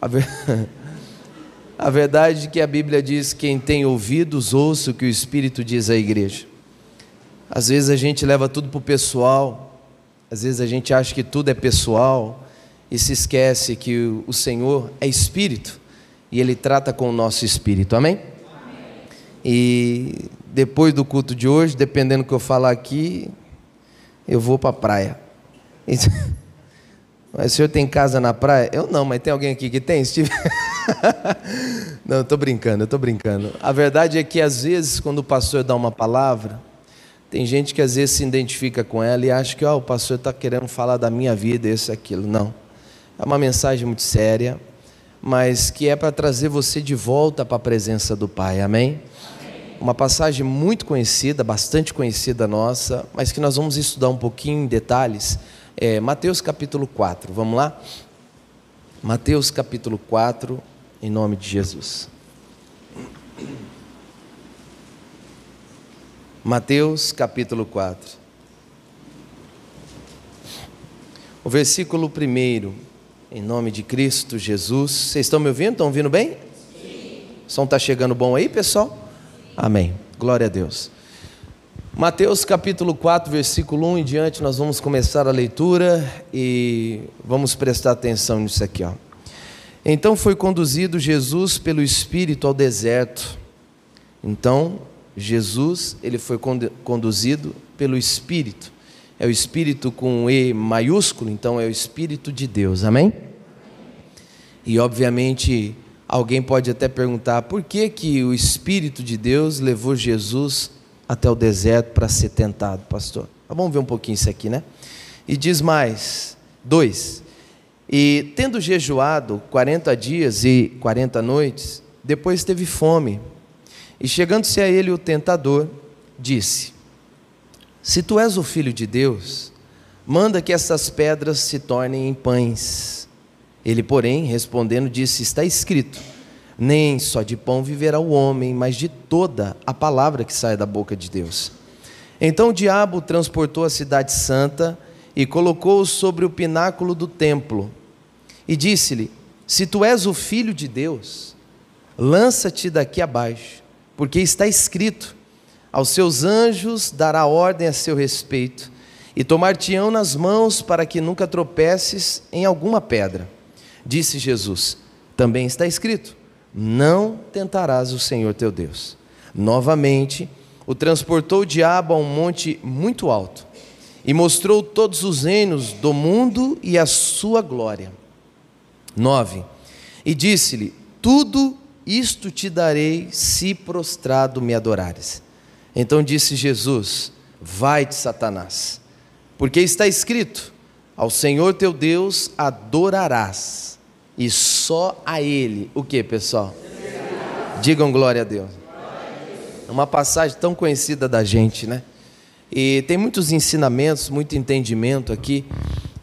A, ver... a verdade é que a Bíblia diz: quem tem ouvidos, ouça o que o Espírito diz à igreja. Às vezes a gente leva tudo para o pessoal, às vezes a gente acha que tudo é pessoal e se esquece que o Senhor é Espírito e Ele trata com o nosso espírito, amém? amém? E depois do culto de hoje, dependendo do que eu falar aqui, eu vou para a praia. Mas o senhor tem casa na praia? Eu não, mas tem alguém aqui que tem? Steve? não, estou brincando, estou brincando. A verdade é que às vezes, quando o pastor dá uma palavra, tem gente que às vezes se identifica com ela e acha que oh, o pastor está querendo falar da minha vida, isso, aquilo. Não. É uma mensagem muito séria, mas que é para trazer você de volta para a presença do Pai. Amém? Amém? Uma passagem muito conhecida, bastante conhecida nossa, mas que nós vamos estudar um pouquinho em detalhes é, Mateus capítulo 4, vamos lá? Mateus capítulo 4, em nome de Jesus. Mateus capítulo 4. O versículo 1, em nome de Cristo Jesus. Vocês estão me ouvindo? Estão ouvindo bem? Sim. O som está chegando bom aí, pessoal? Amém. Glória a Deus. Mateus capítulo 4, versículo 1 em diante, nós vamos começar a leitura e vamos prestar atenção nisso aqui. Ó. Então foi conduzido Jesus pelo Espírito ao deserto. Então, Jesus, ele foi conduzido pelo Espírito. É o Espírito com E maiúsculo, então é o Espírito de Deus, amém? E obviamente alguém pode até perguntar por que, que o Espírito de Deus levou Jesus até o deserto para ser tentado, pastor. Mas vamos ver um pouquinho isso aqui, né? E diz mais, dois. E tendo jejuado 40 dias e 40 noites, depois teve fome. E chegando-se a ele o tentador, disse: Se tu és o filho de Deus, manda que essas pedras se tornem em pães. Ele, porém, respondendo, disse: Está escrito nem só de pão viverá o homem, mas de toda a palavra que sai da boca de Deus. Então o diabo transportou a cidade santa e colocou-o sobre o pináculo do templo e disse-lhe: Se tu és o filho de Deus, lança-te daqui abaixo, porque está escrito: Aos seus anjos dará ordem a seu respeito, e tomar-te-ão nas mãos para que nunca tropeces em alguma pedra. Disse Jesus: Também está escrito: não tentarás o Senhor teu Deus. Novamente, o transportou o diabo a um monte muito alto e mostrou todos os reinos do mundo e a sua glória. 9. E disse-lhe: Tudo isto te darei se prostrado me adorares. Então disse Jesus: Vai-te, Satanás, porque está escrito: Ao Senhor teu Deus adorarás e só a Ele. O que, pessoal? Digam glória a Deus. É uma passagem tão conhecida da gente, né? E tem muitos ensinamentos, muito entendimento aqui.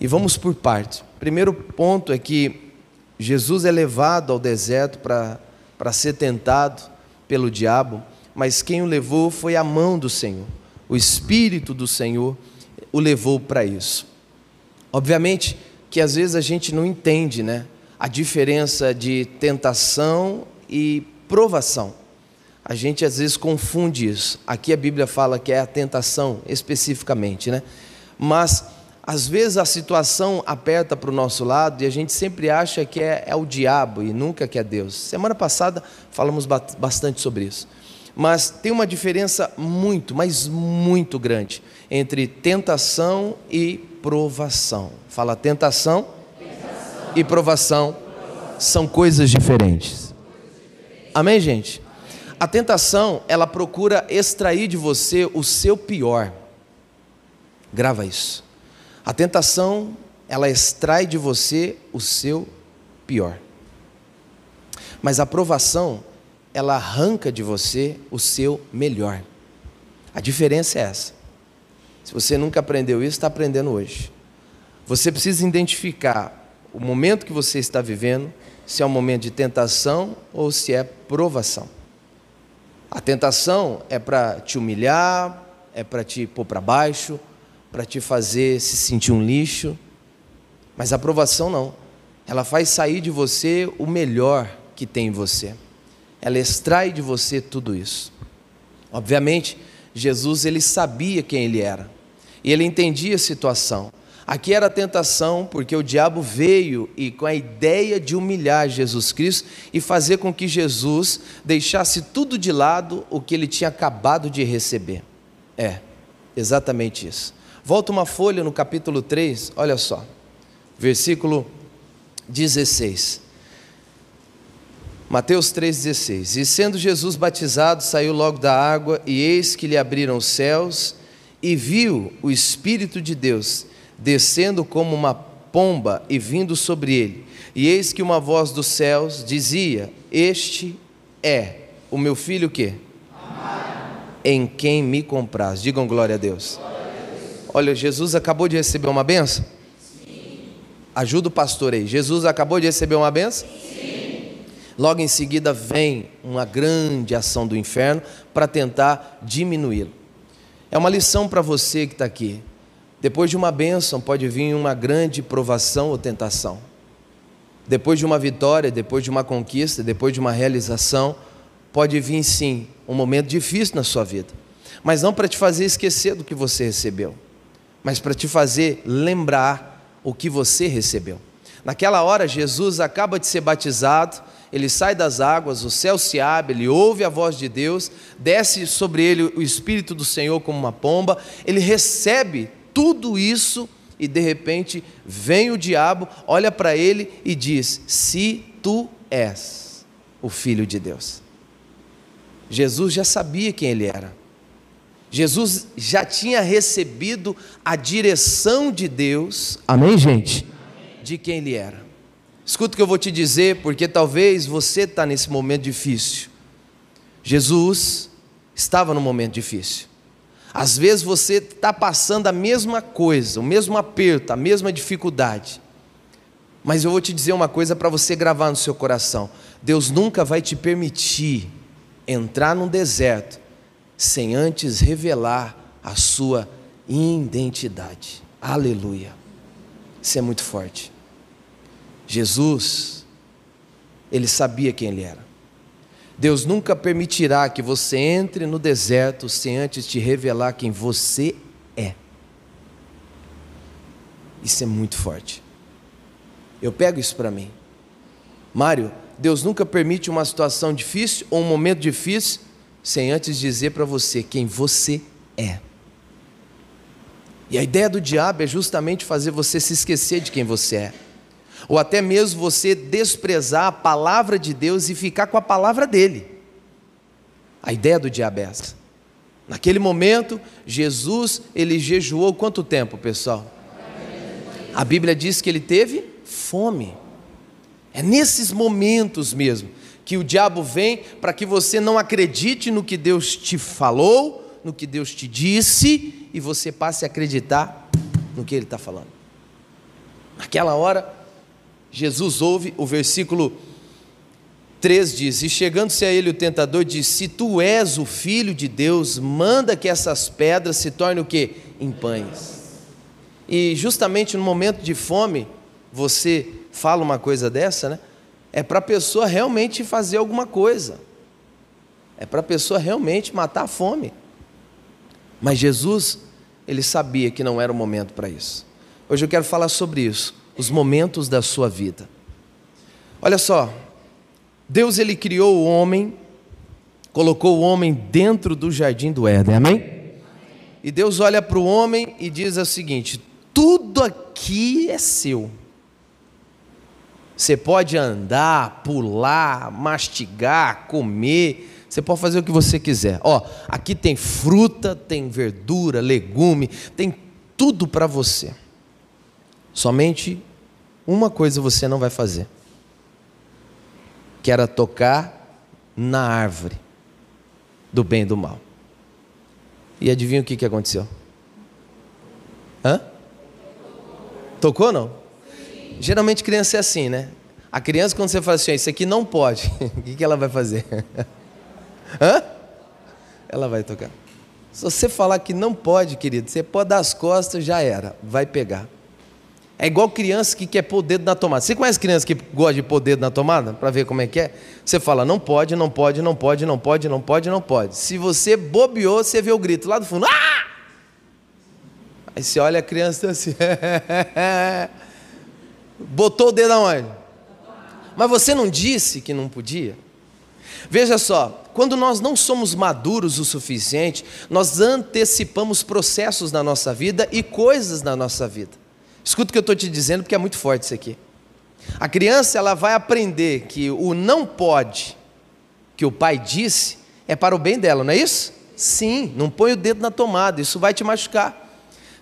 E vamos por parte. Primeiro ponto é que Jesus é levado ao deserto para ser tentado pelo diabo, mas quem o levou foi a mão do Senhor. O Espírito do Senhor o levou para isso. Obviamente que às vezes a gente não entende, né? A diferença de tentação e provação. A gente às vezes confunde isso. Aqui a Bíblia fala que é a tentação especificamente, né? Mas às vezes a situação aperta para o nosso lado e a gente sempre acha que é, é, o diabo e nunca que é Deus. Semana passada falamos bastante sobre isso. Mas tem uma diferença muito, mas muito grande entre tentação e provação. Fala tentação e provação são coisas diferentes. Amém, gente? A tentação, ela procura extrair de você o seu pior. Grava isso. A tentação, ela extrai de você o seu pior. Mas a provação, ela arranca de você o seu melhor. A diferença é essa. Se você nunca aprendeu isso, está aprendendo hoje. Você precisa identificar o momento que você está vivendo, se é um momento de tentação ou se é provação. A tentação é para te humilhar, é para te pôr para baixo, para te fazer se sentir um lixo, mas a provação não. ela faz sair de você o melhor que tem em você. Ela extrai de você tudo isso. Obviamente, Jesus ele sabia quem ele era. E ele entendia a situação. Aqui era a tentação, porque o diabo veio e com a ideia de humilhar Jesus Cristo e fazer com que Jesus deixasse tudo de lado o que ele tinha acabado de receber. É, exatamente isso. Volta uma folha no capítulo 3, olha só, versículo 16. Mateus 3,16: E sendo Jesus batizado, saiu logo da água, e eis que lhe abriram os céus, e viu o Espírito de Deus descendo como uma pomba e vindo sobre ele. E eis que uma voz dos céus dizia: Este é o meu filho que? Em quem me compraz. Digam glória a Deus. Olha, Jesus acabou de receber uma benção? Ajuda o pastor aí. Jesus acabou de receber uma benção? Sim. Logo em seguida vem uma grande ação do inferno para tentar diminuí-lo. É uma lição para você que está aqui. Depois de uma bênção pode vir uma grande provação ou tentação. Depois de uma vitória, depois de uma conquista, depois de uma realização, pode vir sim um momento difícil na sua vida. Mas não para te fazer esquecer do que você recebeu, mas para te fazer lembrar o que você recebeu. Naquela hora, Jesus acaba de ser batizado, ele sai das águas, o céu se abre, ele ouve a voz de Deus, desce sobre ele o Espírito do Senhor como uma pomba, ele recebe tudo isso e de repente vem o diabo, olha para ele e diz: Se tu és o filho de Deus. Jesus já sabia quem ele era. Jesus já tinha recebido a direção de Deus, amém, gente? De quem ele era. Escuta o que eu vou te dizer, porque talvez você está nesse momento difícil. Jesus estava num momento difícil. Às vezes você está passando a mesma coisa, o mesmo aperto, a mesma dificuldade. Mas eu vou te dizer uma coisa para você gravar no seu coração: Deus nunca vai te permitir entrar num deserto sem antes revelar a sua identidade. Aleluia. Isso é muito forte. Jesus, ele sabia quem ele era. Deus nunca permitirá que você entre no deserto sem antes te revelar quem você é. Isso é muito forte. Eu pego isso para mim. Mário, Deus nunca permite uma situação difícil ou um momento difícil sem antes dizer para você quem você é. E a ideia do diabo é justamente fazer você se esquecer de quem você é ou até mesmo você desprezar a palavra de Deus e ficar com a palavra dele. A ideia do diabo é essa. Naquele momento, Jesus, ele jejuou quanto tempo, pessoal? A Bíblia diz que ele teve fome. É nesses momentos mesmo que o diabo vem para que você não acredite no que Deus te falou, no que Deus te disse, e você passe a acreditar no que ele está falando. Naquela hora, Jesus ouve, o versículo 3 diz: E chegando-se a ele o tentador disse: Se tu és o filho de Deus, manda que essas pedras se tornem o que? Em pães. E justamente no momento de fome, você fala uma coisa dessa, né? É para a pessoa realmente fazer alguma coisa. É para a pessoa realmente matar a fome. Mas Jesus, ele sabia que não era o momento para isso. Hoje eu quero falar sobre isso os momentos da sua vida. Olha só, Deus ele criou o homem, colocou o homem dentro do jardim do Éden, amém? E Deus olha para o homem e diz o seguinte: tudo aqui é seu. Você pode andar, pular, mastigar, comer, você pode fazer o que você quiser. Ó, aqui tem fruta, tem verdura, legume, tem tudo para você. Somente uma coisa você não vai fazer, que era tocar na árvore do bem e do mal. E adivinha o que, que aconteceu? Hã? Tocou não? Geralmente criança é assim, né? A criança, quando você fala assim, isso aqui não pode, o que, que ela vai fazer? Hã? Ela vai tocar. Se você falar que não pode, querido, você pode dar as costas, já era, vai pegar. É igual criança que quer pôr o dedo na tomada. Você conhece criança que gosta de pôr o dedo na tomada? Para ver como é que é? Você fala, não pode, não pode, não pode, não pode, não pode, não pode. Se você bobeou, você vê o grito lá do fundo. Ah! Aí você olha a criança assim. Botou o dedo aonde? Mas você não disse que não podia? Veja só, quando nós não somos maduros o suficiente, nós antecipamos processos na nossa vida e coisas na nossa vida. Escuta o que eu estou te dizendo, porque é muito forte isso aqui. A criança ela vai aprender que o não pode que o pai disse é para o bem dela, não é isso? Sim, não põe o dedo na tomada, isso vai te machucar.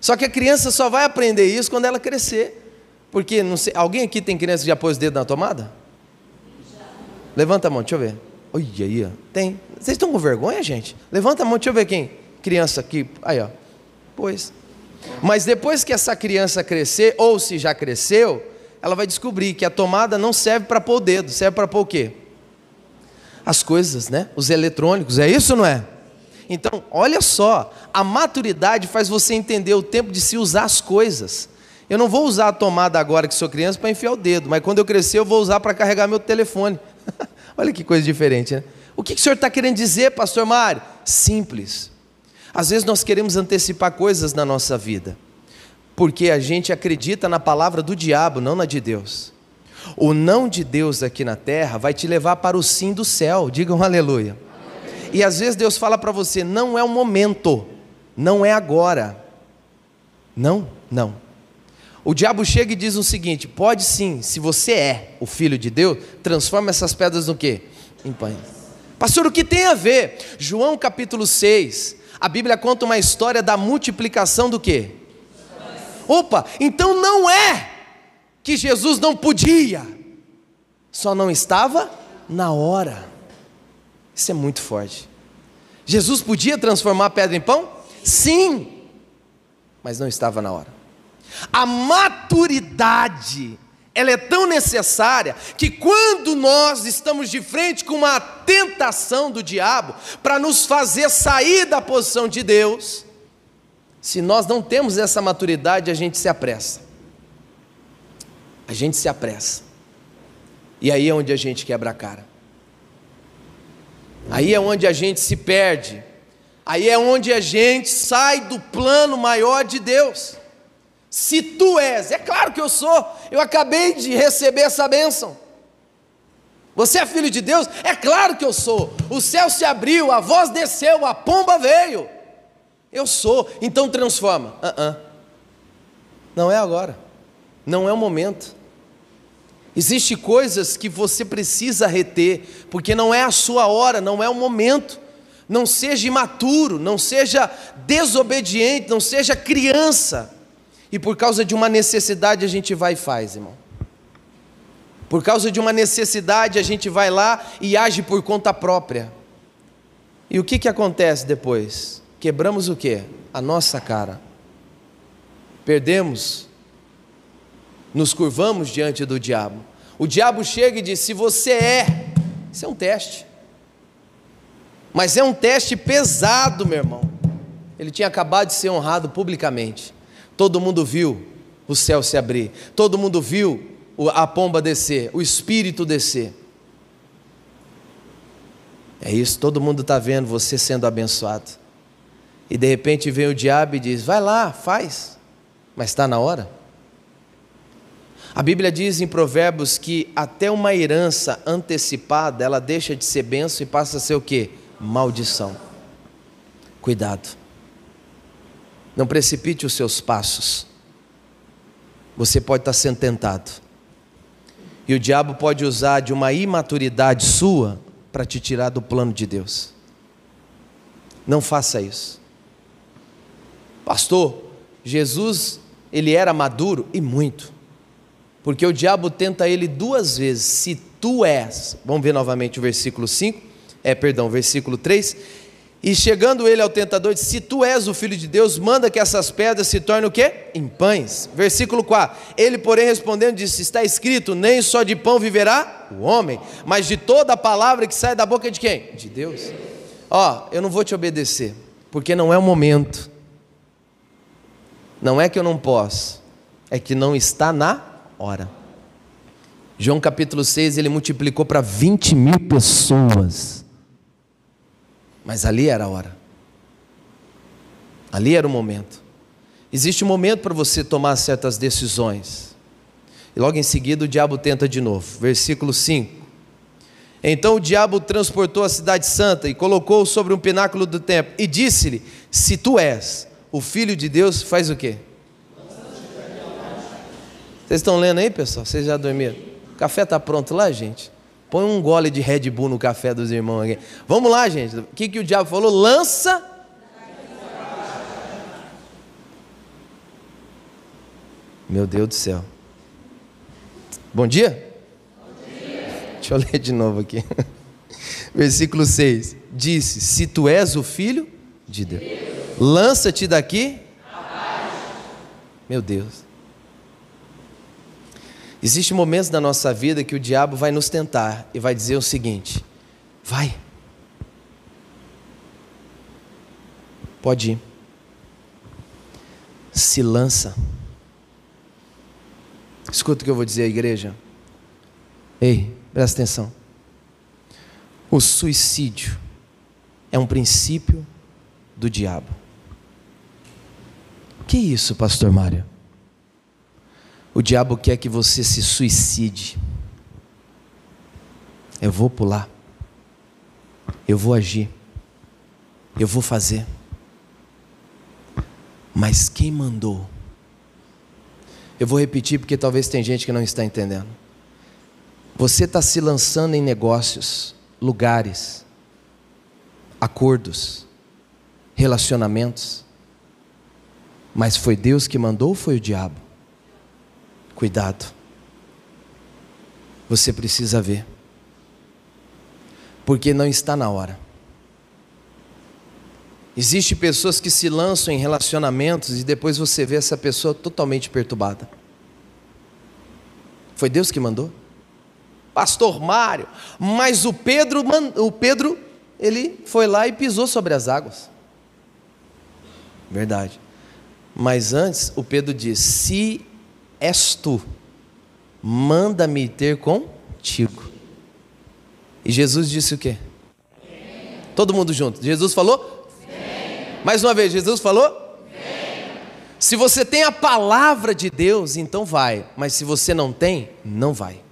Só que a criança só vai aprender isso quando ela crescer. Porque não sei, alguém aqui tem criança que já pôs o dedo na tomada? Levanta a mão, deixa eu ver. Olha aí, tem. Vocês estão com vergonha, gente? Levanta a mão, deixa eu ver quem. Criança aqui. Aí, ó. Pois. Mas depois que essa criança crescer, ou se já cresceu, ela vai descobrir que a tomada não serve para pôr o dedo, serve para pôr o quê? As coisas, né? Os eletrônicos, é isso não é? Então, olha só, a maturidade faz você entender o tempo de se usar as coisas. Eu não vou usar a tomada agora que sou criança para enfiar o dedo, mas quando eu crescer eu vou usar para carregar meu telefone. olha que coisa diferente, né? O que, que o senhor está querendo dizer, pastor Mário? Simples. Às vezes nós queremos antecipar coisas na nossa vida, porque a gente acredita na palavra do diabo, não na de Deus. O não de Deus aqui na terra vai te levar para o sim do céu, digam aleluia. E às vezes Deus fala para você: não é o momento, não é agora. Não, não. O diabo chega e diz o seguinte: pode sim, se você é o filho de Deus, transforma essas pedras no quê? Em pães. Pastor, o que tem a ver? João capítulo 6, a Bíblia conta uma história da multiplicação do quê? Opa, então não é que Jesus não podia, só não estava na hora. Isso é muito forte. Jesus podia transformar pedra em pão? Sim, mas não estava na hora. A maturidade, ela é tão necessária que quando nós estamos de frente com uma tentação do diabo para nos fazer sair da posição de Deus, se nós não temos essa maturidade, a gente se apressa. A gente se apressa. E aí é onde a gente quebra a cara. Aí é onde a gente se perde. Aí é onde a gente sai do plano maior de Deus. Se tu és, é claro que eu sou, eu acabei de receber essa bênção. Você é filho de Deus? É claro que eu sou. O céu se abriu, a voz desceu, a pomba veio. Eu sou, então transforma. Uh -uh. Não é agora, não é o momento. Existem coisas que você precisa reter, porque não é a sua hora, não é o momento. Não seja imaturo, não seja desobediente, não seja criança. E por causa de uma necessidade a gente vai e faz, irmão. Por causa de uma necessidade a gente vai lá e age por conta própria. E o que, que acontece depois? Quebramos o que? A nossa cara. Perdemos nos curvamos diante do diabo. O diabo chega e diz: se você é, isso é um teste. Mas é um teste pesado, meu irmão. Ele tinha acabado de ser honrado publicamente. Todo mundo viu o céu se abrir, todo mundo viu a pomba descer, o espírito descer. É isso, todo mundo está vendo você sendo abençoado. E de repente vem o diabo e diz: vai lá, faz, mas está na hora. A Bíblia diz em Provérbios que até uma herança antecipada, ela deixa de ser benção e passa a ser o que? Maldição. Cuidado. Não precipite os seus passos. Você pode estar sendo tentado. E o diabo pode usar de uma imaturidade sua para te tirar do plano de Deus. Não faça isso. Pastor, Jesus, ele era maduro e muito. Porque o diabo tenta ele duas vezes. Se tu és, vamos ver novamente o versículo 5, é, perdão, versículo 3. E chegando ele ao tentador, disse: Se tu és o filho de Deus, manda que essas pedras se tornem o quê? Em pães. Versículo 4. Ele, porém, respondendo, disse: Está escrito: Nem só de pão viverá o homem, mas de toda a palavra que sai da boca de quem? De Deus. Ó, eu não vou te obedecer, porque não é o momento. Não é que eu não posso é que não está na hora. João capítulo 6, ele multiplicou para 20 mil pessoas. Mas ali era a hora. Ali era o momento. Existe um momento para você tomar certas decisões. E logo em seguida o diabo tenta de novo. Versículo 5. Então o diabo transportou a cidade santa e colocou sobre um pináculo do templo e disse-lhe: Se tu és o filho de Deus, faz o quê? Vocês estão lendo aí, pessoal? Vocês já dormiram? O café está pronto lá, gente? Põe um gole de Red Bull no café dos irmãos aqui. Vamos lá, gente. O que, que o diabo falou? Lança. Meu Deus do céu. Bom dia? Bom dia. Deixa eu ler de novo aqui. Versículo 6. Disse: Se tu és o filho de Deus, lança-te daqui. Meu Deus. Existem momentos na nossa vida que o diabo vai nos tentar e vai dizer o seguinte: vai, pode ir, se lança. Escuta o que eu vou dizer à igreja. Ei, presta atenção. O suicídio é um princípio do diabo. Que isso, pastor Mário? O diabo quer que você se suicide. Eu vou pular. Eu vou agir. Eu vou fazer. Mas quem mandou? Eu vou repetir porque talvez tem gente que não está entendendo. Você está se lançando em negócios, lugares, acordos, relacionamentos. Mas foi Deus que mandou ou foi o diabo? Cuidado. Você precisa ver. Porque não está na hora. Existem pessoas que se lançam em relacionamentos e depois você vê essa pessoa totalmente perturbada. Foi Deus que mandou? Pastor Mário, mas o Pedro, o Pedro, ele foi lá e pisou sobre as águas. Verdade. Mas antes, o Pedro diz: se és tu, manda-me ter contigo. E Jesus disse o quê? Sim. Todo mundo junto. Jesus falou? Sim. Mais uma vez, Jesus falou? Sim. Se você tem a palavra de Deus, então vai. Mas se você não tem, não vai.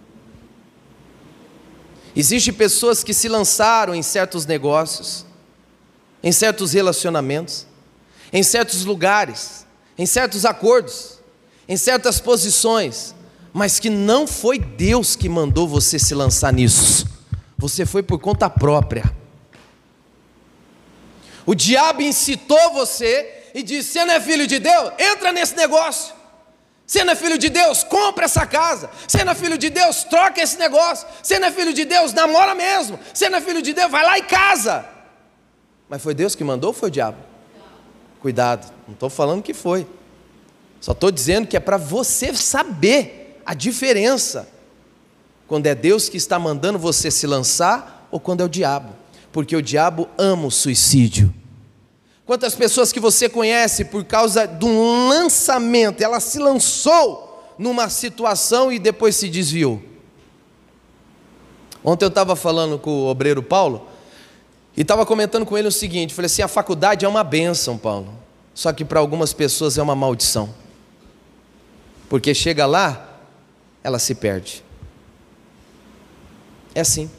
Existem pessoas que se lançaram em certos negócios, em certos relacionamentos, em certos lugares, em certos acordos, em certas posições, mas que não foi Deus que mandou você se lançar nisso. Você foi por conta própria. O diabo incitou você e disse: Você não é filho de Deus? Entra nesse negócio. Você não é filho de Deus? Compra essa casa. Você não é filho de Deus? Troca esse negócio. Você não é filho de Deus? Namora mesmo. Você não é filho de Deus? Vai lá e casa. Mas foi Deus que mandou ou foi o diabo? Cuidado, não estou falando que foi. Só estou dizendo que é para você saber a diferença quando é Deus que está mandando você se lançar ou quando é o diabo, porque o diabo ama o suicídio. Quantas pessoas que você conhece por causa de um lançamento, ela se lançou numa situação e depois se desviou. Ontem eu estava falando com o obreiro Paulo e estava comentando com ele o seguinte: falei assim, a faculdade é uma bênção, Paulo, só que para algumas pessoas é uma maldição porque chega lá, ela se perde. É assim.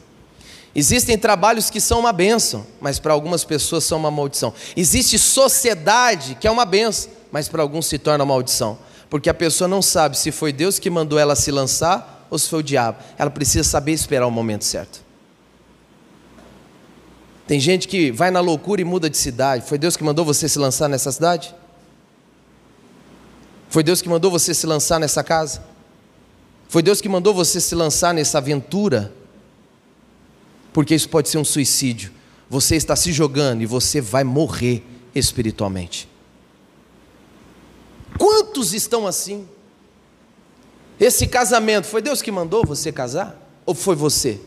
Existem trabalhos que são uma benção, mas para algumas pessoas são uma maldição. Existe sociedade que é uma benção, mas para alguns se torna maldição, porque a pessoa não sabe se foi Deus que mandou ela se lançar ou se foi o diabo. Ela precisa saber esperar o momento certo. Tem gente que vai na loucura e muda de cidade. Foi Deus que mandou você se lançar nessa cidade? Foi Deus que mandou você se lançar nessa casa? Foi Deus que mandou você se lançar nessa aventura? Porque isso pode ser um suicídio. Você está se jogando e você vai morrer espiritualmente. Quantos estão assim? Esse casamento, foi Deus que mandou você casar? Ou foi você?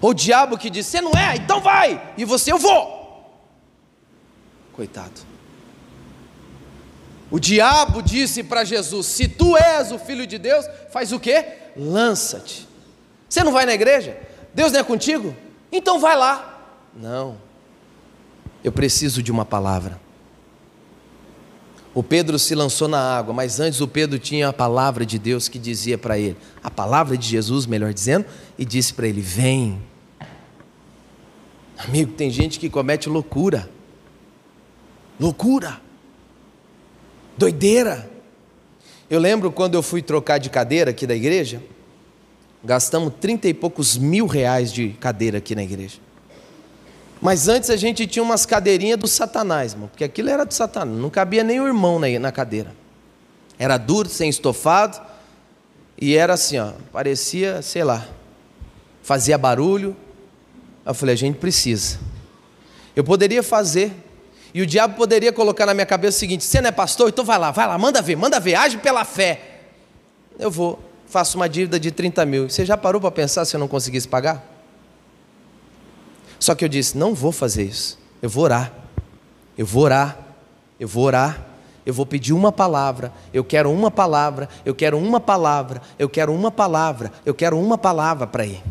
Ou o diabo que disse: Você não é, então vai! E você, eu vou! Coitado. O diabo disse para Jesus: Se tu és o filho de Deus, faz o quê? Lança-te. Você não vai na igreja? Deus não é contigo? Então vai lá. Não. Eu preciso de uma palavra. O Pedro se lançou na água, mas antes o Pedro tinha a palavra de Deus que dizia para ele, a palavra de Jesus, melhor dizendo, e disse para ele: Vem. Amigo, tem gente que comete loucura. Loucura doideira. Eu lembro quando eu fui trocar de cadeira aqui da igreja, gastamos trinta e poucos mil reais de cadeira aqui na igreja. Mas antes a gente tinha umas cadeirinhas do satanás, mano, porque aquilo era do satanás, não cabia nem o irmão na, na cadeira. Era duro, sem estofado, e era assim, ó, parecia, sei lá, fazia barulho. Eu falei, a gente precisa. Eu poderia fazer, e o diabo poderia colocar na minha cabeça o seguinte: você não é pastor? Então vai lá, vai lá, manda ver, manda ver, age pela fé. Eu vou, faço uma dívida de 30 mil. Você já parou para pensar se eu não conseguisse pagar? Só que eu disse: não vou fazer isso. Eu vou orar. Eu vou orar. Eu vou orar. Eu vou pedir uma palavra. Eu quero uma palavra. Eu quero uma palavra. Eu quero uma palavra. Eu quero uma palavra para ir.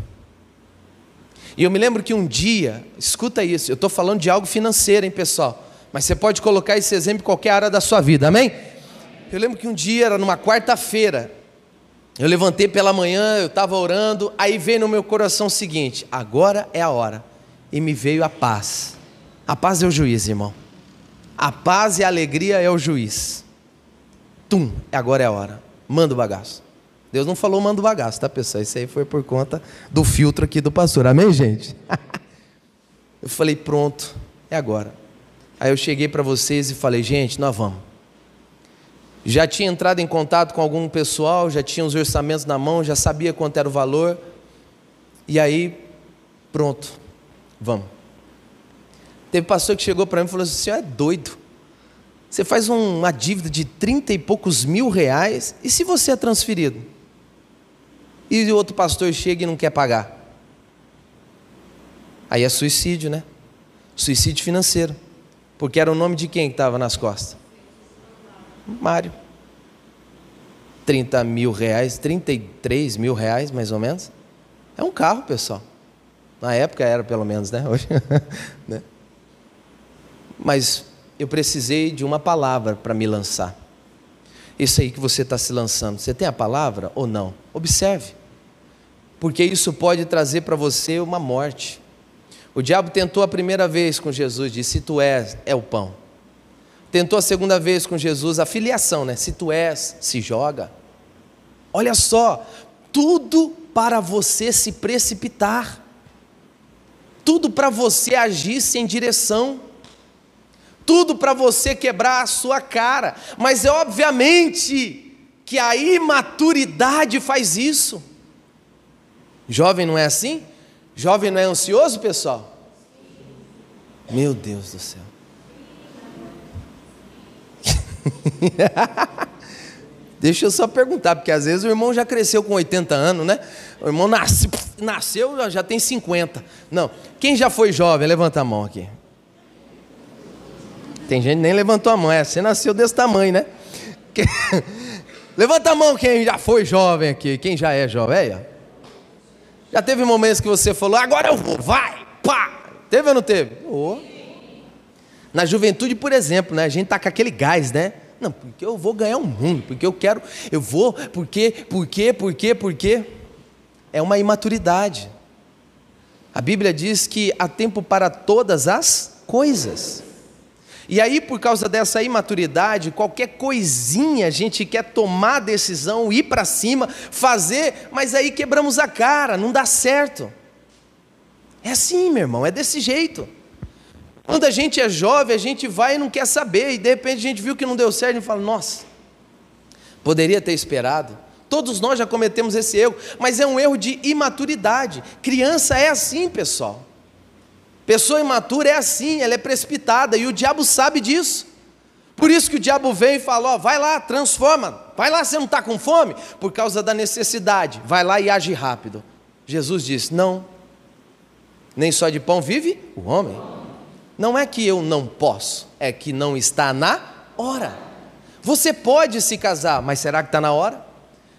E eu me lembro que um dia, escuta isso, eu estou falando de algo financeiro, hein, pessoal? Mas você pode colocar esse exemplo em qualquer área da sua vida, amém? Eu lembro que um dia, era numa quarta-feira, eu levantei pela manhã, eu estava orando, aí veio no meu coração o seguinte: agora é a hora. E me veio a paz. A paz é o juiz, irmão. A paz e a alegria é o juiz. Tum, agora é a hora. Manda o bagaço. Deus não falou manda o bagaço, tá pessoal? Isso aí foi por conta do filtro aqui do pastor. Amém, gente? eu falei, pronto, é agora. Aí eu cheguei para vocês e falei, gente, nós vamos. Já tinha entrado em contato com algum pessoal, já tinha os orçamentos na mão, já sabia quanto era o valor. E aí, pronto, vamos. Teve pastor que chegou para mim e falou assim: o senhor é doido. Você faz uma dívida de trinta e poucos mil reais, e se você é transferido? E o outro pastor chega e não quer pagar? Aí é suicídio, né? Suicídio financeiro. Porque era o nome de quem que estava nas costas? Mário. 30 mil reais, 33 mil reais mais ou menos. É um carro, pessoal. Na época era pelo menos, né? Hoje, né? Mas eu precisei de uma palavra para me lançar. Isso aí que você está se lançando, você tem a palavra ou não? Observe. Porque isso pode trazer para você uma morte. O diabo tentou a primeira vez com Jesus, disse: Se tu és, é o pão. Tentou a segunda vez com Jesus, a filiação, né? Se tu és, se joga. Olha só, tudo para você se precipitar, tudo para você agir sem direção, tudo para você quebrar a sua cara, mas é obviamente que a imaturidade faz isso. Jovem não é assim? Jovem não é ansioso, pessoal? Meu Deus do céu. Deixa eu só perguntar, porque às vezes o irmão já cresceu com 80 anos, né? O irmão nasce, nasceu, já tem 50. Não. Quem já foi jovem? Levanta a mão aqui. Tem gente que nem levantou a mão. É, você nasceu desse tamanho, né? Levanta a mão quem já foi jovem aqui. Quem já é jovem? Aí, já teve momentos que você falou, agora eu vou, vai, pá. Teve ou não teve? Oh. Na juventude, por exemplo, né, a gente tá com aquele gás, né? Não, porque eu vou ganhar o um mundo, porque eu quero, eu vou, porque, porque, porque, porque. É uma imaturidade. A Bíblia diz que há tempo para todas as coisas. E aí, por causa dessa imaturidade, qualquer coisinha a gente quer tomar decisão, ir para cima, fazer, mas aí quebramos a cara, não dá certo. É assim, meu irmão, é desse jeito. Quando a gente é jovem, a gente vai e não quer saber, e de repente a gente viu que não deu certo e fala: nossa, poderia ter esperado. Todos nós já cometemos esse erro, mas é um erro de imaturidade. Criança é assim, pessoal. Pessoa imatura é assim, ela é precipitada e o diabo sabe disso. Por isso que o diabo vem e fala: ó, vai lá, transforma, vai lá, você não está com fome? Por causa da necessidade, vai lá e age rápido. Jesus disse: não, nem só de pão vive o homem. Não é que eu não posso, é que não está na hora. Você pode se casar, mas será que está na hora?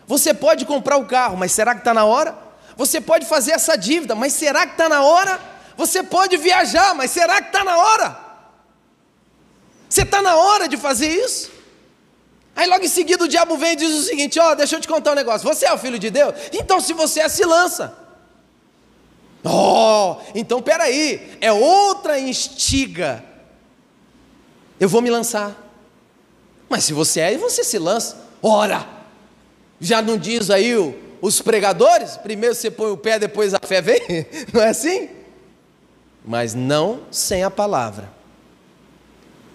Você pode comprar o carro, mas será que está na hora? Você pode fazer essa dívida, mas será que está na hora? Você pode viajar, mas será que está na hora? Você está na hora de fazer isso? Aí logo em seguida o diabo vem e diz o seguinte: Ó, oh, deixa eu te contar um negócio. Você é o filho de Deus? Então, se você é, se lança. Oh, então peraí, é outra instiga. Eu vou me lançar. Mas se você é, você se lança. Ora, já não diz aí o, os pregadores? Primeiro você põe o pé, depois a fé vem? Não é assim? Mas não sem a palavra.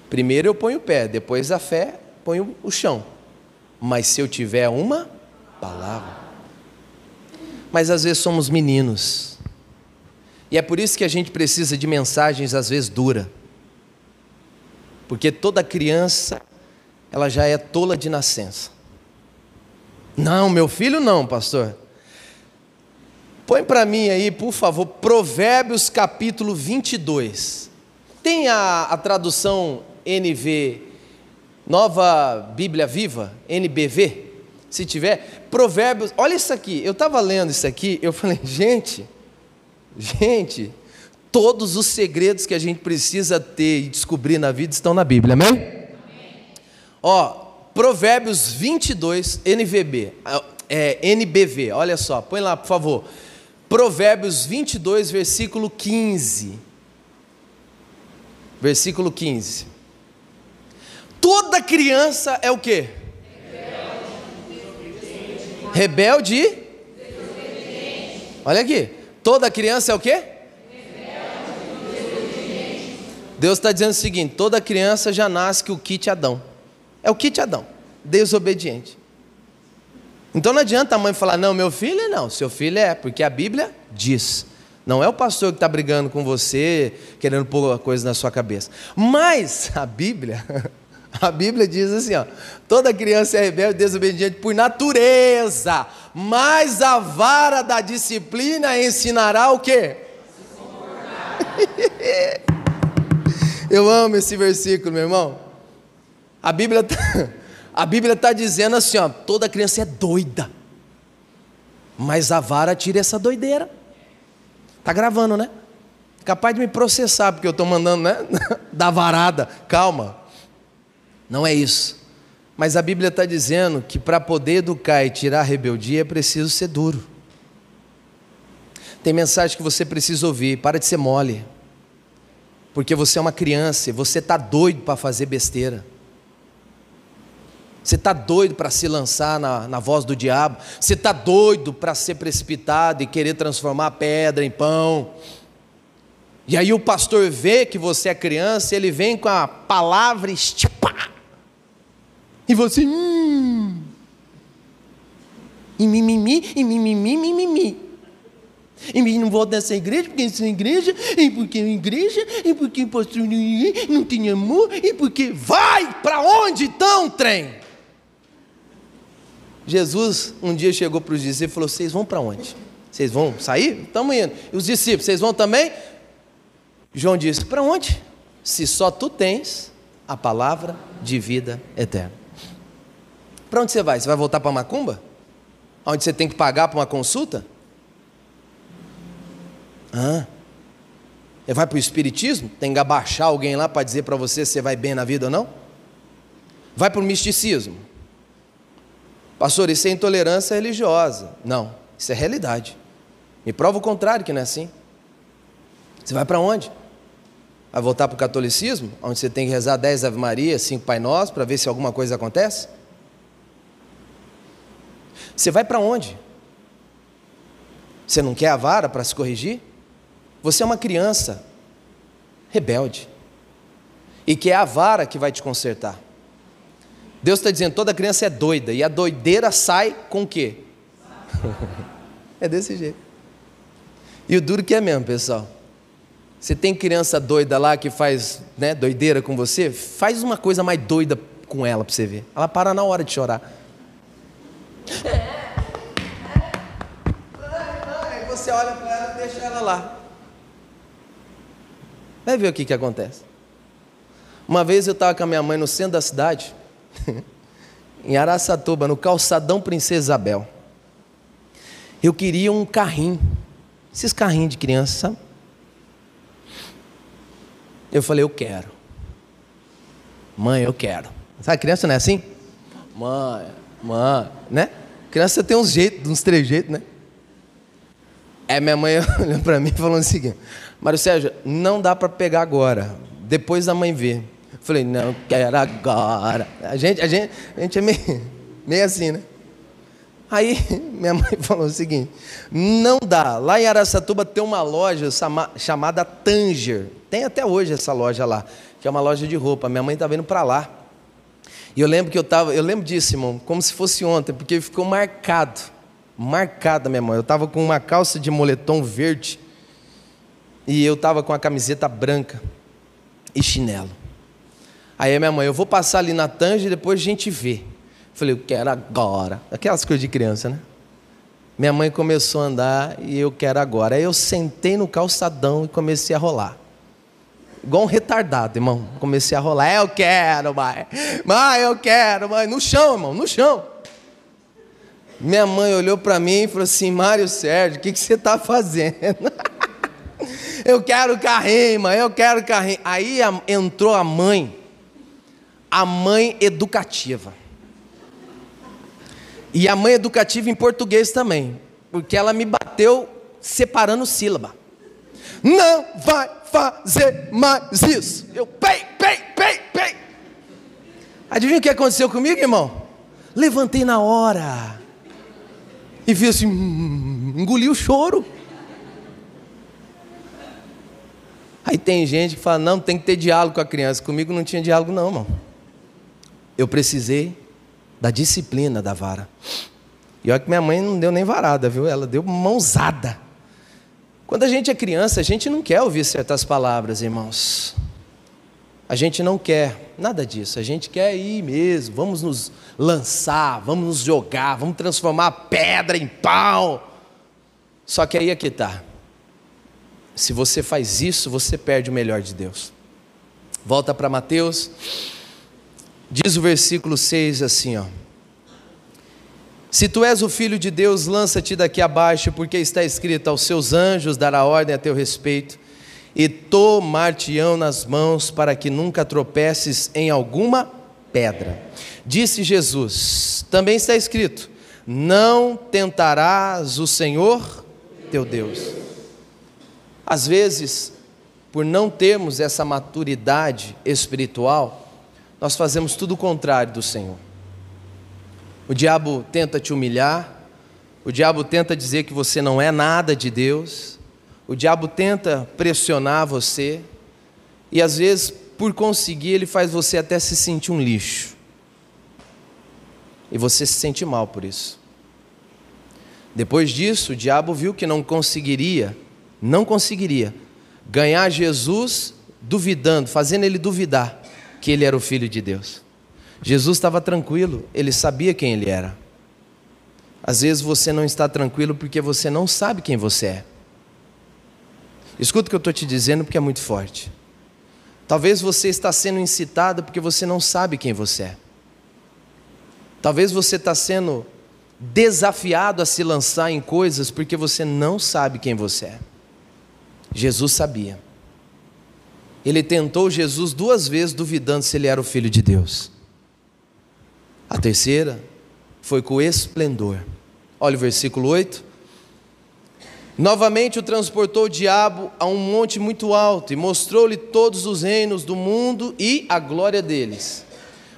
Primeiro eu ponho o pé, depois a fé, ponho o chão. Mas se eu tiver uma palavra. Mas às vezes somos meninos. E é por isso que a gente precisa de mensagens às vezes duras. Porque toda criança, ela já é tola de nascença. Não, meu filho não, pastor. Põe para mim aí, por favor, Provérbios capítulo 22. Tem a, a tradução NV, Nova Bíblia Viva, NBV? Se tiver, Provérbios, olha isso aqui. Eu estava lendo isso aqui, eu falei, gente, gente, todos os segredos que a gente precisa ter e descobrir na vida estão na Bíblia, amém? amém. Ó, Provérbios 22, NVB, é, NBV, olha só, põe lá, por favor. Provérbios 22, versículo 15. Versículo 15. Toda criança é o quê? Rebelde. Rebelde. Olha aqui. Toda criança é o quê? Deus está dizendo o seguinte: toda criança já nasce com o kit Adão. É o kit Adão, desobediente. Então não adianta a mãe falar, não, meu filho é não, seu filho é, porque a Bíblia diz. Não é o pastor que está brigando com você, querendo pôr coisa na sua cabeça. Mas a Bíblia, a Bíblia diz assim: ó, toda criança é rebelde, desobediente por natureza, mas a vara da disciplina ensinará o quê? Eu amo esse versículo, meu irmão. A Bíblia tá, a Bíblia está dizendo assim, ó, toda criança é doida. Mas a vara tira essa doideira. Tá gravando, né? Capaz de me processar porque eu estou mandando, né? da varada. Calma. Não é isso. Mas a Bíblia está dizendo que para poder educar e tirar a rebeldia é preciso ser duro. Tem mensagem que você precisa ouvir. Para de ser mole. Porque você é uma criança e você está doido para fazer besteira. Você está doido para se lançar na, na voz do diabo? Você está doido para ser precipitado e querer transformar pedra em pão? E aí o pastor vê que você é criança, ele vem com a palavra estipá. E você, hum. E mimimi, e mimimi, mimimi. E não vou nessa igreja, porque essa igreja, e porque a igreja, e porque o pastor não tinha amor, e porque vai para onde então, trem? Jesus um dia chegou para os discípulos e falou: Vocês vão para onde? Vocês vão sair? Estamos indo. E os discípulos, vocês vão também? João disse: Para onde? Se só tu tens a palavra de vida eterna. Para onde você vai? Você vai voltar para Macumba? Onde você tem que pagar para uma consulta? Ah. Você vai para o Espiritismo? Tem que abaixar alguém lá para dizer para você se você vai bem na vida ou não? Vai para o misticismo? Pastor, isso é intolerância religiosa. Não, isso é realidade. Me prova o contrário que não é assim. Você vai para onde? Vai voltar para o catolicismo, onde você tem que rezar 10 Ave Maria, 5 Pai Nosso, para ver se alguma coisa acontece? Você vai para onde? Você não quer a vara para se corrigir? Você é uma criança rebelde e que é a vara que vai te consertar. Deus está dizendo: toda criança é doida, e a doideira sai com o quê? é desse jeito. E o duro que é mesmo, pessoal. Você tem criança doida lá que faz né, doideira com você, faz uma coisa mais doida com ela para você ver. Ela para na hora de chorar. Aí você olha para ela e deixa ela lá. Vai ver o que, que acontece. Uma vez eu estava com a minha mãe no centro da cidade. em Araçatuba, no calçadão Princesa Isabel. Eu queria um carrinho, esses carrinhos de criança, sabe? Eu falei, eu quero. Mãe, eu quero. Sabe, criança não é assim? Mãe, mãe, né? Criança tem uns jeitos, uns trejeitos, né? É, minha mãe olhou para mim falou o seguinte: Mário Sérgio, não dá para pegar agora, depois da mãe ver. Falei, não quero agora. A gente, a gente, a gente é meio, meio assim, né? Aí minha mãe falou o seguinte: não dá. Lá em Araçatuba tem uma loja chamada Tanger. Tem até hoje essa loja lá, que é uma loja de roupa. Minha mãe estava indo para lá. E eu lembro que eu estava, eu lembro disso, irmão, como se fosse ontem, porque ficou marcado. Marcado, minha mãe. Eu estava com uma calça de moletom verde. E eu estava com a camiseta branca e chinelo. Aí a minha mãe, eu vou passar ali na Tanger e depois a gente vê. Falei, eu quero agora. Aquelas coisas de criança, né? Minha mãe começou a andar e eu quero agora. Aí eu sentei no calçadão e comecei a rolar. Igual um retardado, irmão. Comecei a rolar. Eu quero, mãe. Mãe, eu quero, mãe. No chão, irmão, no chão. Minha mãe olhou para mim e falou assim: Mário Sérgio, o que, que você está fazendo? eu quero carrinho, mãe, eu quero carrinho. Aí entrou a mãe, a mãe educativa. E a mãe educativa em português também, porque ela me bateu separando sílaba. Não vai fazer mais isso. Eu, pei, pei, pei, pei. Adivinha o que aconteceu comigo, irmão? Levantei na hora. E fiz assim, hum, engoli o choro. Aí tem gente que fala, não, tem que ter diálogo com a criança. Comigo não tinha diálogo, não, irmão. Eu precisei da disciplina da vara. E olha que minha mãe não deu nem varada, viu? Ela deu mãozada. Quando a gente é criança, a gente não quer ouvir certas palavras, irmãos. A gente não quer nada disso. A gente quer ir mesmo. Vamos nos lançar, vamos nos jogar, vamos transformar pedra em pau. Só que aí é que está. Se você faz isso, você perde o melhor de Deus. Volta para Mateus Diz o versículo 6 assim, ó. Se tu és o filho de Deus, lança-te daqui abaixo, porque está escrito: aos seus anjos dará ordem a teu respeito, e tomar-te-ão nas mãos, para que nunca tropeces em alguma pedra. Disse Jesus: também está escrito: não tentarás o Senhor teu Deus. Às vezes, por não termos essa maturidade espiritual, nós fazemos tudo o contrário do Senhor. O diabo tenta te humilhar, o diabo tenta dizer que você não é nada de Deus, o diabo tenta pressionar você, e às vezes, por conseguir, ele faz você até se sentir um lixo. E você se sente mal por isso. Depois disso, o diabo viu que não conseguiria, não conseguiria ganhar Jesus duvidando, fazendo ele duvidar que ele era o filho de Deus. Jesus estava tranquilo, ele sabia quem ele era. Às vezes você não está tranquilo porque você não sabe quem você é. Escuta o que eu estou te dizendo porque é muito forte. Talvez você está sendo incitado porque você não sabe quem você é. Talvez você está sendo desafiado a se lançar em coisas porque você não sabe quem você é. Jesus sabia. Ele tentou Jesus duas vezes, duvidando se ele era o filho de Deus. A terceira foi com esplendor. Olha o versículo 8. Novamente o transportou o diabo a um monte muito alto e mostrou-lhe todos os reinos do mundo e a glória deles.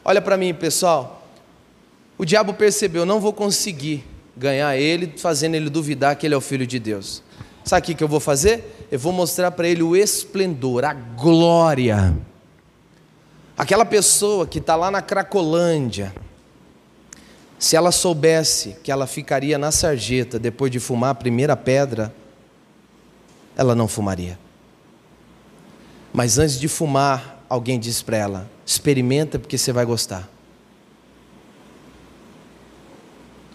Olha para mim, pessoal. O diabo percebeu, não vou conseguir ganhar ele, fazendo ele duvidar que ele é o filho de Deus. Sabe o que eu vou fazer? Eu vou mostrar para ele o esplendor, a glória. Aquela pessoa que está lá na Cracolândia, se ela soubesse que ela ficaria na sarjeta depois de fumar a primeira pedra, ela não fumaria. Mas antes de fumar, alguém disse para ela: experimenta porque você vai gostar.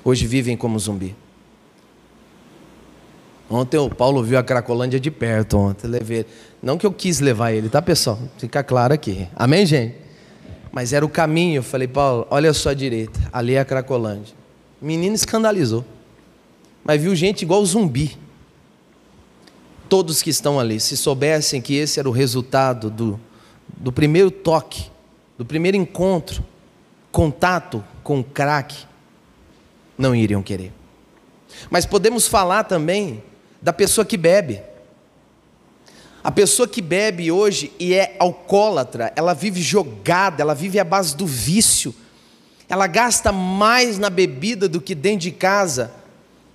Hoje vivem como zumbi. Ontem o Paulo viu a Cracolândia de perto ontem. Levei. Não que eu quis levar ele, tá, pessoal? Fica claro aqui. Amém, gente? mas era o caminho. Eu falei, Paulo, olha a sua direita, ali é a Cracolândia. O menino escandalizou, mas viu gente igual zumbi. Todos que estão ali, se soubessem que esse era o resultado do, do primeiro toque, do primeiro encontro, contato com o crack, não iriam querer. Mas podemos falar também da pessoa que bebe. A pessoa que bebe hoje e é alcoólatra, ela vive jogada, ela vive à base do vício. Ela gasta mais na bebida do que dentro de casa.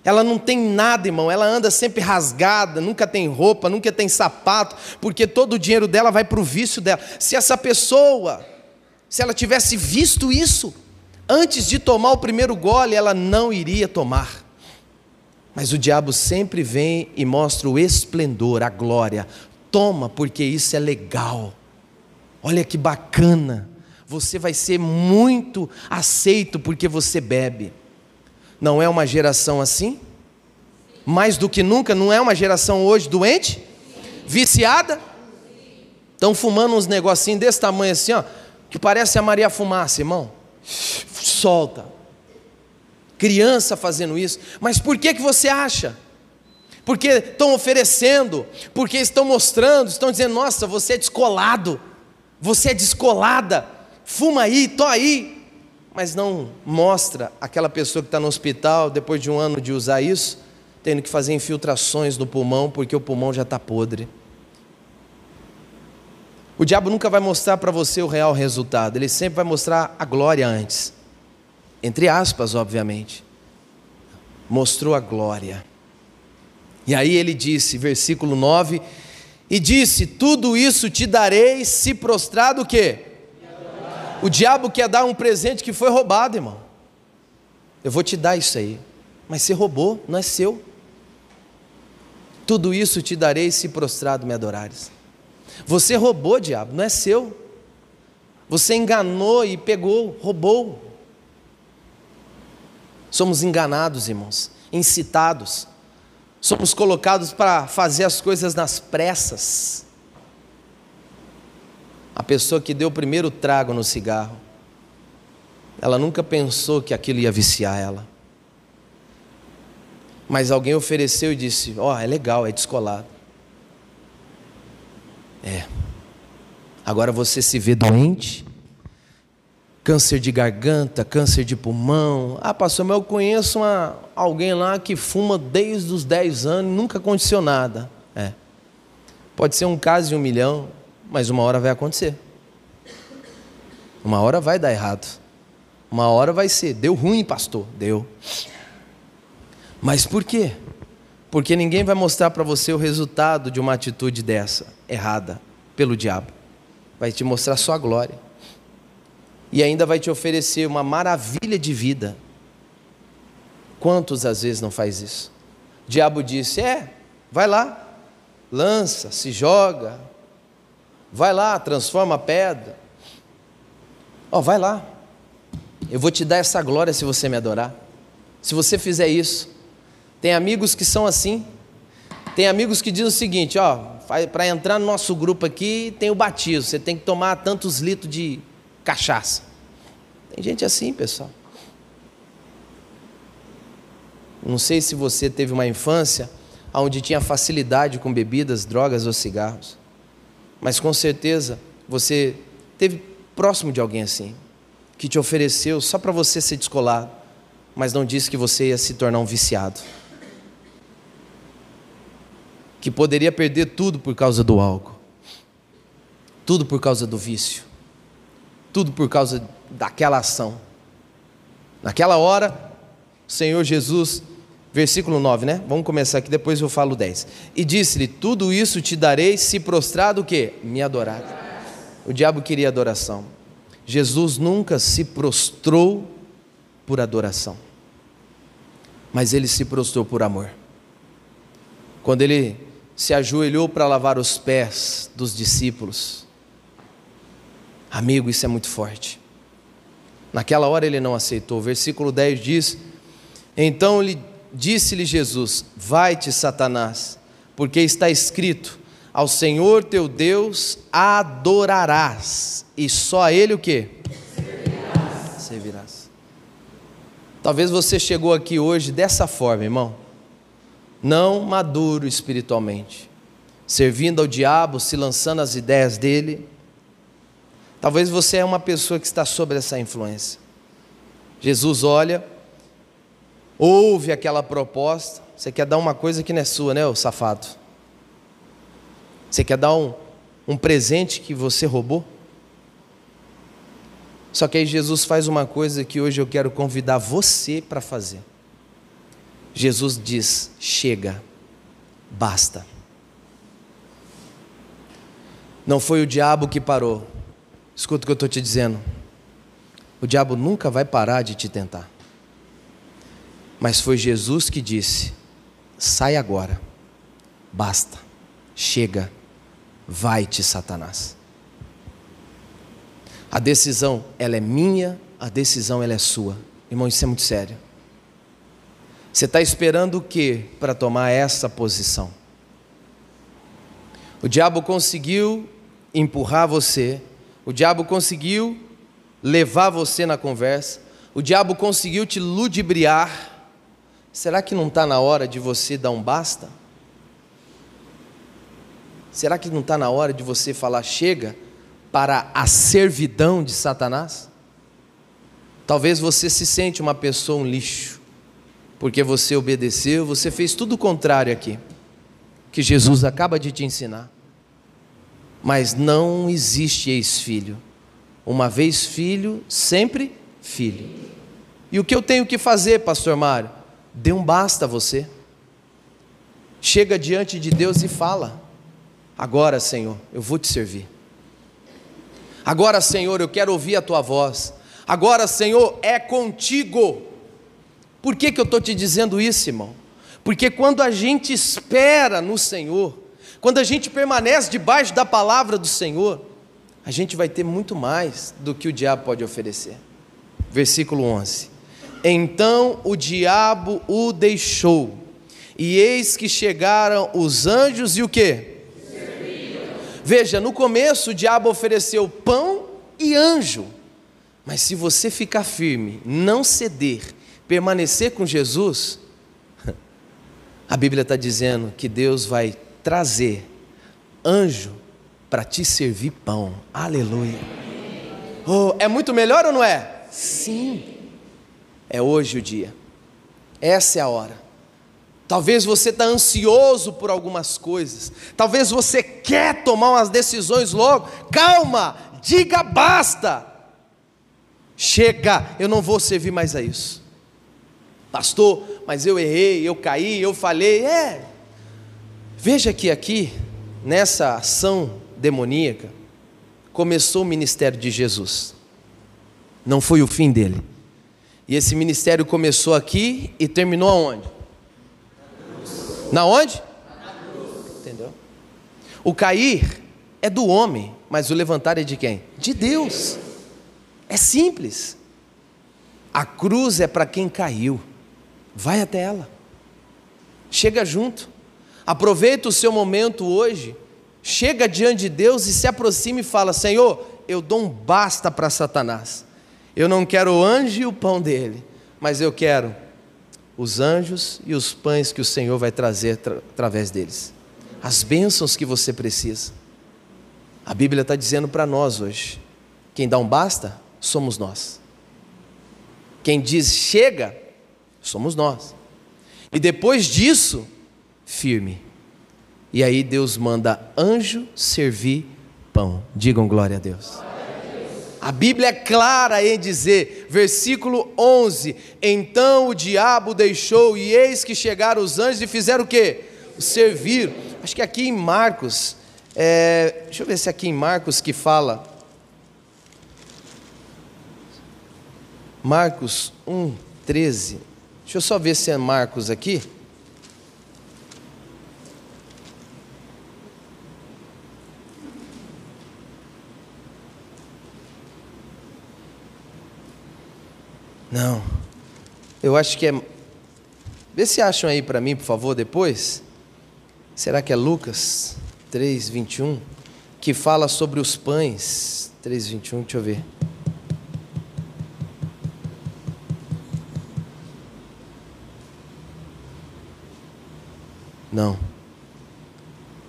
Ela não tem nada, irmão. Ela anda sempre rasgada, nunca tem roupa, nunca tem sapato, porque todo o dinheiro dela vai para o vício dela. Se essa pessoa, se ela tivesse visto isso, antes de tomar o primeiro gole, ela não iria tomar. Mas o diabo sempre vem e mostra o esplendor, a glória. Toma, porque isso é legal. Olha que bacana. Você vai ser muito aceito porque você bebe. Não é uma geração assim? Mais do que nunca, não é uma geração hoje doente? Viciada? Estão fumando uns negocinhos desse tamanho assim, ó, que parece a Maria Fumaça, irmão. Solta criança fazendo isso. Mas por que, que você acha? Porque estão oferecendo, porque estão mostrando, estão dizendo: nossa, você é descolado, você é descolada, fuma aí, tô aí. Mas não mostra aquela pessoa que está no hospital, depois de um ano de usar isso, tendo que fazer infiltrações no pulmão, porque o pulmão já está podre. O diabo nunca vai mostrar para você o real resultado, ele sempre vai mostrar a glória antes entre aspas, obviamente, mostrou a glória. E aí ele disse, versículo 9, e disse: Tudo isso te darei se prostrado o quê? O diabo quer dar um presente que foi roubado, irmão. Eu vou te dar isso aí. Mas você roubou, não é seu. Tudo isso te darei se prostrado me adorares. Você roubou, diabo, não é seu. Você enganou e pegou, roubou. Somos enganados, irmãos, incitados. Somos colocados para fazer as coisas nas pressas. A pessoa que deu o primeiro trago no cigarro, ela nunca pensou que aquilo ia viciar ela. Mas alguém ofereceu e disse: Ó, oh, é legal, é descolado. É. Agora você se vê doente, câncer de garganta, câncer de pulmão. Ah, pastor, mas eu conheço uma, alguém lá que fuma desde os 10 anos nunca aconteceu nada. É. Pode ser um caso de um milhão, mas uma hora vai acontecer. Uma hora vai dar errado. Uma hora vai ser. Deu ruim, pastor. Deu. Mas por quê? Porque ninguém vai mostrar para você o resultado de uma atitude dessa, errada, pelo diabo. Vai te mostrar só a glória e ainda vai te oferecer uma maravilha de vida. Quantos às vezes não faz isso? O diabo disse: É, vai lá, lança, se joga, vai lá, transforma a pedra. Ó, oh, vai lá, eu vou te dar essa glória se você me adorar. Se você fizer isso, tem amigos que são assim. Tem amigos que dizem o seguinte: ó, para entrar no nosso grupo aqui tem o batismo, você tem que tomar tantos litros de cachaça. Tem gente assim, pessoal. Não sei se você teve uma infância onde tinha facilidade com bebidas, drogas ou cigarros, mas com certeza você teve próximo de alguém assim, que te ofereceu só para você ser descolado, mas não disse que você ia se tornar um viciado, que poderia perder tudo por causa do álcool, tudo por causa do vício. Tudo por causa daquela ação. Naquela hora, o Senhor Jesus, versículo 9, né? Vamos começar aqui, depois eu falo 10. E disse-lhe: Tudo isso te darei se prostrado o quê? Me adorar. O diabo queria adoração. Jesus nunca se prostrou por adoração. Mas ele se prostrou por amor. Quando ele se ajoelhou para lavar os pés dos discípulos, Amigo, isso é muito forte. Naquela hora ele não aceitou. O versículo 10 diz: Então lhe disse-lhe Jesus: Vai-te, Satanás, porque está escrito: Ao Senhor teu Deus adorarás, e só a ele o que? servirás. Talvez você chegou aqui hoje dessa forma, irmão. Não maduro espiritualmente, servindo ao diabo, se lançando as ideias dele. Talvez você é uma pessoa que está sob essa influência. Jesus olha, ouve aquela proposta. Você quer dar uma coisa que não é sua, né, ô safado? Você quer dar um, um presente que você roubou? Só que aí Jesus faz uma coisa que hoje eu quero convidar você para fazer. Jesus diz: chega, basta. Não foi o diabo que parou. Escuta o que eu estou te dizendo. O diabo nunca vai parar de te tentar. Mas foi Jesus que disse: sai agora, basta, chega, vai-te, Satanás. A decisão, ela é minha, a decisão, ela é sua. Irmão, isso é muito sério. Você está esperando o que para tomar essa posição? O diabo conseguiu empurrar você, o diabo conseguiu levar você na conversa, o diabo conseguiu te ludibriar. Será que não está na hora de você dar um basta? Será que não está na hora de você falar chega? para a servidão de Satanás? Talvez você se sente uma pessoa um lixo, porque você obedeceu, você fez tudo o contrário aqui, que Jesus acaba de te ensinar. Mas não existe ex-filho. Uma vez filho, sempre filho. E o que eu tenho que fazer, pastor Mário? Dê um basta a você. Chega diante de Deus e fala: Agora, Senhor, eu vou te servir. Agora, Senhor, eu quero ouvir a tua voz. Agora, Senhor, é contigo. Por que, que eu estou te dizendo isso, irmão? Porque quando a gente espera no Senhor, quando a gente permanece debaixo da palavra do Senhor, a gente vai ter muito mais do que o diabo pode oferecer. Versículo 11: Então o diabo o deixou, e eis que chegaram os anjos e o que? Veja, no começo o diabo ofereceu pão e anjo, mas se você ficar firme, não ceder, permanecer com Jesus, a Bíblia está dizendo que Deus vai trazer anjo para te servir pão. Aleluia. Oh, é muito melhor ou não é? Sim. É hoje o dia. Essa é a hora. Talvez você está ansioso por algumas coisas. Talvez você quer tomar umas decisões logo. Calma, diga basta. Chega, eu não vou servir mais a isso. Pastor, mas eu errei, eu caí, eu falei. É. Veja que aqui, nessa ação demoníaca, começou o ministério de Jesus. Não foi o fim dele. E esse ministério começou aqui e terminou aonde? Na onde? Entendeu? O cair é do homem, mas o levantar é de quem? De Deus. É simples. A cruz é para quem caiu. Vai até ela. Chega junto. Aproveita o seu momento hoje. Chega diante de Deus e se aproxima e fala: Senhor, eu dou um basta para Satanás. Eu não quero o anjo e o pão dele, mas eu quero os anjos e os pães que o Senhor vai trazer tra através deles, as bênçãos que você precisa. A Bíblia está dizendo para nós hoje: quem dá um basta, somos nós. Quem diz chega, somos nós. E depois disso, firme. E aí Deus manda anjo servir pão. Digam glória a Deus. A Bíblia é clara em dizer, versículo 11: Então o diabo deixou, e eis que chegaram os anjos e fizeram o quê? Servir. Acho que aqui em Marcos, é, deixa eu ver se é aqui em Marcos que fala. Marcos 1, 13. Deixa eu só ver se é Marcos aqui. Não. Eu acho que é. Vê se acham aí para mim, por favor, depois. Será que é Lucas 3, 21? Que fala sobre os pães. 3, 21, deixa eu ver. Não.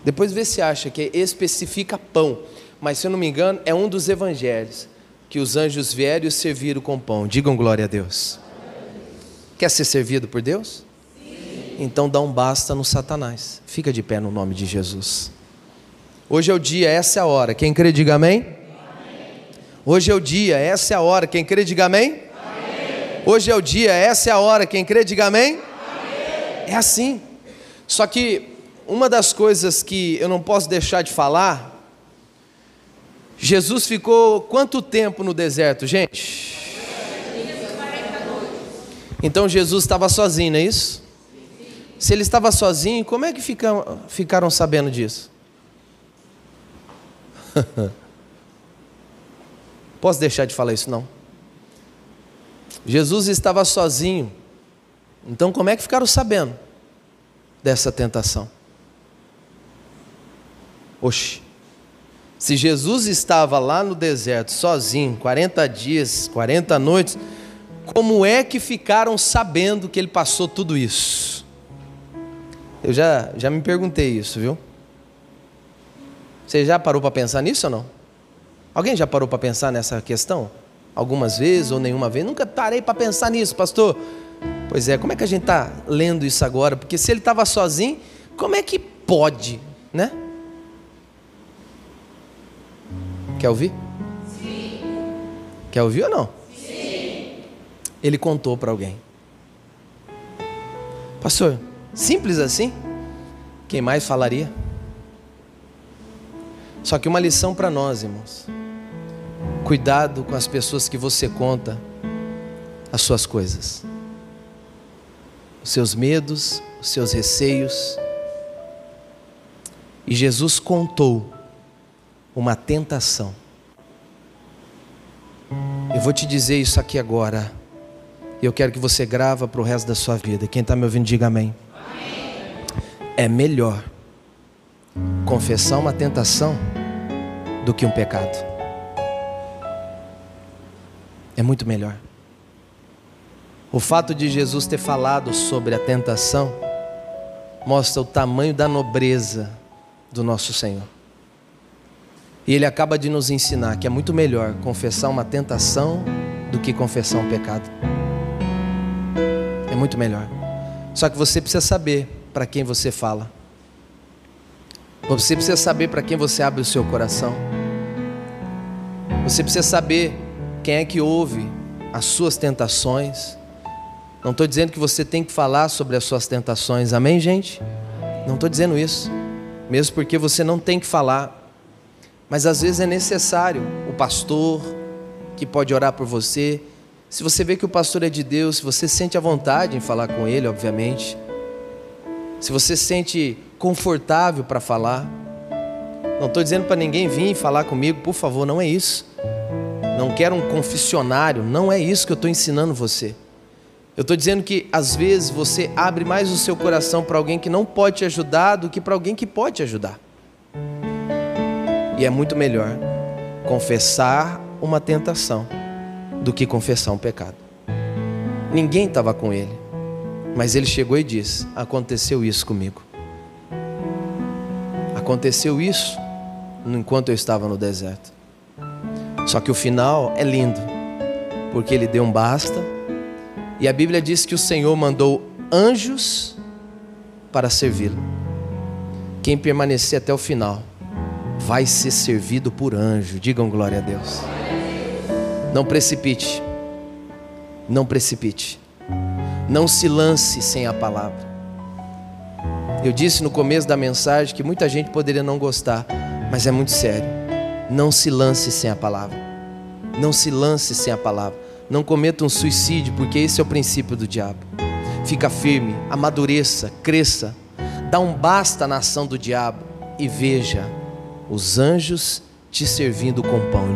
Depois vê se acha que é especifica pão, mas se eu não me engano, é um dos evangelhos que os anjos vieram e os serviram com pão. Digam glória a Deus. Quer ser servido por Deus? Então dá um basta no Satanás. Fica de pé no nome de Jesus. Hoje é o dia, essa é a hora. Quem crê, diga amém. Hoje é o dia, essa é a hora. Quem crê, diga amém. Hoje é o dia, essa é a hora. Quem crê, diga amém. É assim. Só que uma das coisas que eu não posso deixar de falar, Jesus ficou quanto tempo no deserto, gente? Então Jesus estava sozinho, não é isso? Se ele estava sozinho, como é que ficaram, ficaram sabendo disso? Posso deixar de falar isso? Não. Jesus estava sozinho. Então, como é que ficaram sabendo dessa tentação? Oxe, se Jesus estava lá no deserto sozinho, 40 dias, 40 noites, como é que ficaram sabendo que ele passou tudo isso? Eu já, já me perguntei isso, viu? Você já parou para pensar nisso ou não? Alguém já parou para pensar nessa questão? Algumas vezes ou nenhuma vez? Nunca parei para pensar nisso, pastor. Pois é, como é que a gente está lendo isso agora? Porque se ele estava sozinho, como é que pode, né? Quer ouvir? Sim. Quer ouvir ou não? Sim. Ele contou para alguém. Pastor, simples assim? Quem mais falaria? Só que uma lição para nós, irmãos. Cuidado com as pessoas que você conta as suas coisas, os seus medos, os seus receios. E Jesus contou uma tentação. Eu vou te dizer isso aqui agora. E eu quero que você grava para o resto da sua vida. Quem está me ouvindo, diga amém. amém. É melhor confessar uma tentação do que um pecado. É muito melhor. O fato de Jesus ter falado sobre a tentação mostra o tamanho da nobreza do nosso Senhor. E ele acaba de nos ensinar que é muito melhor confessar uma tentação do que confessar um pecado. É muito melhor. Só que você precisa saber para quem você fala. Você precisa saber para quem você abre o seu coração. Você precisa saber quem é que ouve as suas tentações. Não estou dizendo que você tem que falar sobre as suas tentações, amém, gente? Não estou dizendo isso. Mesmo porque você não tem que falar. Mas às vezes é necessário o pastor que pode orar por você. Se você vê que o pastor é de Deus, se você sente a vontade em falar com ele, obviamente. Se você sente confortável para falar. Não estou dizendo para ninguém vir falar comigo, por favor, não é isso. Não quero um confessionário, não é isso que eu estou ensinando você. Eu estou dizendo que às vezes você abre mais o seu coração para alguém que não pode te ajudar do que para alguém que pode te ajudar. E é muito melhor confessar uma tentação do que confessar um pecado. Ninguém estava com ele, mas ele chegou e disse: Aconteceu isso comigo. Aconteceu isso enquanto eu estava no deserto. Só que o final é lindo, porque ele deu um basta, e a Bíblia diz que o Senhor mandou anjos para servi-lo. Quem permanecer até o final vai ser servido por anjo. Digam glória a Deus. Não precipite. Não precipite. Não se lance sem a palavra. Eu disse no começo da mensagem que muita gente poderia não gostar, mas é muito sério. Não se lance sem a palavra. Não se lance sem a palavra. Não cometa um suicídio, porque esse é o princípio do diabo. Fica firme, amadureça, cresça. Dá um basta na ação do diabo e veja os anjos te servindo com pão.